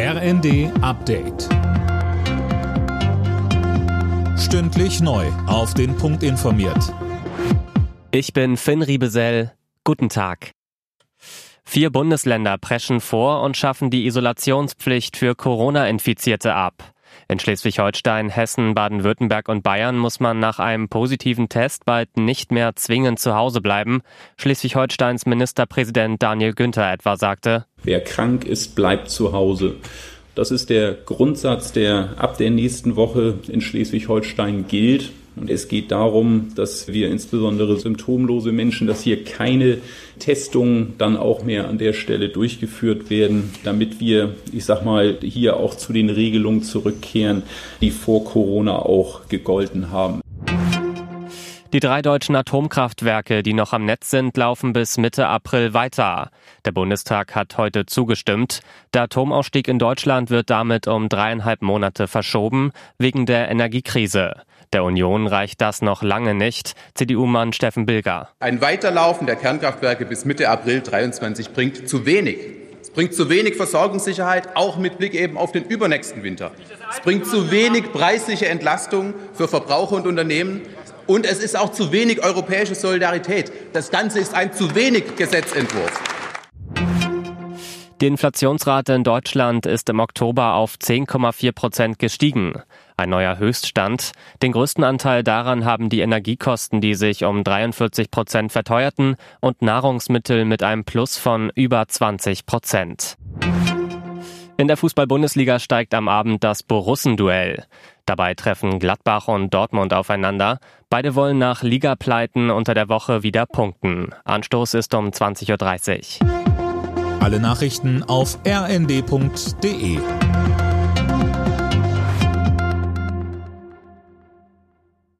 RND Update. Stündlich neu. Auf den Punkt informiert. Ich bin Finn Riebesell. Guten Tag. Vier Bundesländer preschen vor und schaffen die Isolationspflicht für Corona-Infizierte ab. In Schleswig-Holstein, Hessen, Baden-Württemberg und Bayern muss man nach einem positiven Test bald nicht mehr zwingend zu Hause bleiben. Schleswig-Holsteins Ministerpräsident Daniel Günther etwa sagte, Wer krank ist, bleibt zu Hause. Das ist der Grundsatz, der ab der nächsten Woche in Schleswig-Holstein gilt. Und es geht darum, dass wir insbesondere symptomlose Menschen, dass hier keine Testungen dann auch mehr an der Stelle durchgeführt werden, damit wir, ich sag mal, hier auch zu den Regelungen zurückkehren, die vor Corona auch gegolten haben. Die drei deutschen Atomkraftwerke, die noch am Netz sind, laufen bis Mitte April weiter. Der Bundestag hat heute zugestimmt. Der Atomausstieg in Deutschland wird damit um dreieinhalb Monate verschoben, wegen der Energiekrise. Der Union reicht das noch lange nicht. CDU-Mann Steffen Bilger. Ein Weiterlaufen der Kernkraftwerke bis Mitte April 23 bringt zu wenig. Es bringt zu wenig Versorgungssicherheit, auch mit Blick eben auf den übernächsten Winter. Es bringt zu wenig preisliche Entlastung für Verbraucher und Unternehmen. Und es ist auch zu wenig europäische Solidarität. Das Ganze ist ein zu wenig Gesetzentwurf. Die Inflationsrate in Deutschland ist im Oktober auf 10,4 Prozent gestiegen. Ein neuer Höchststand. Den größten Anteil daran haben die Energiekosten, die sich um 43 Prozent verteuerten und Nahrungsmittel mit einem Plus von über 20 Prozent. In der Fußball-Bundesliga steigt am Abend das Borussenduell. Dabei treffen Gladbach und Dortmund aufeinander. Beide wollen nach Ligapleiten unter der Woche wieder punkten. Anstoß ist um 20.30 Uhr. Alle Nachrichten auf rnd.de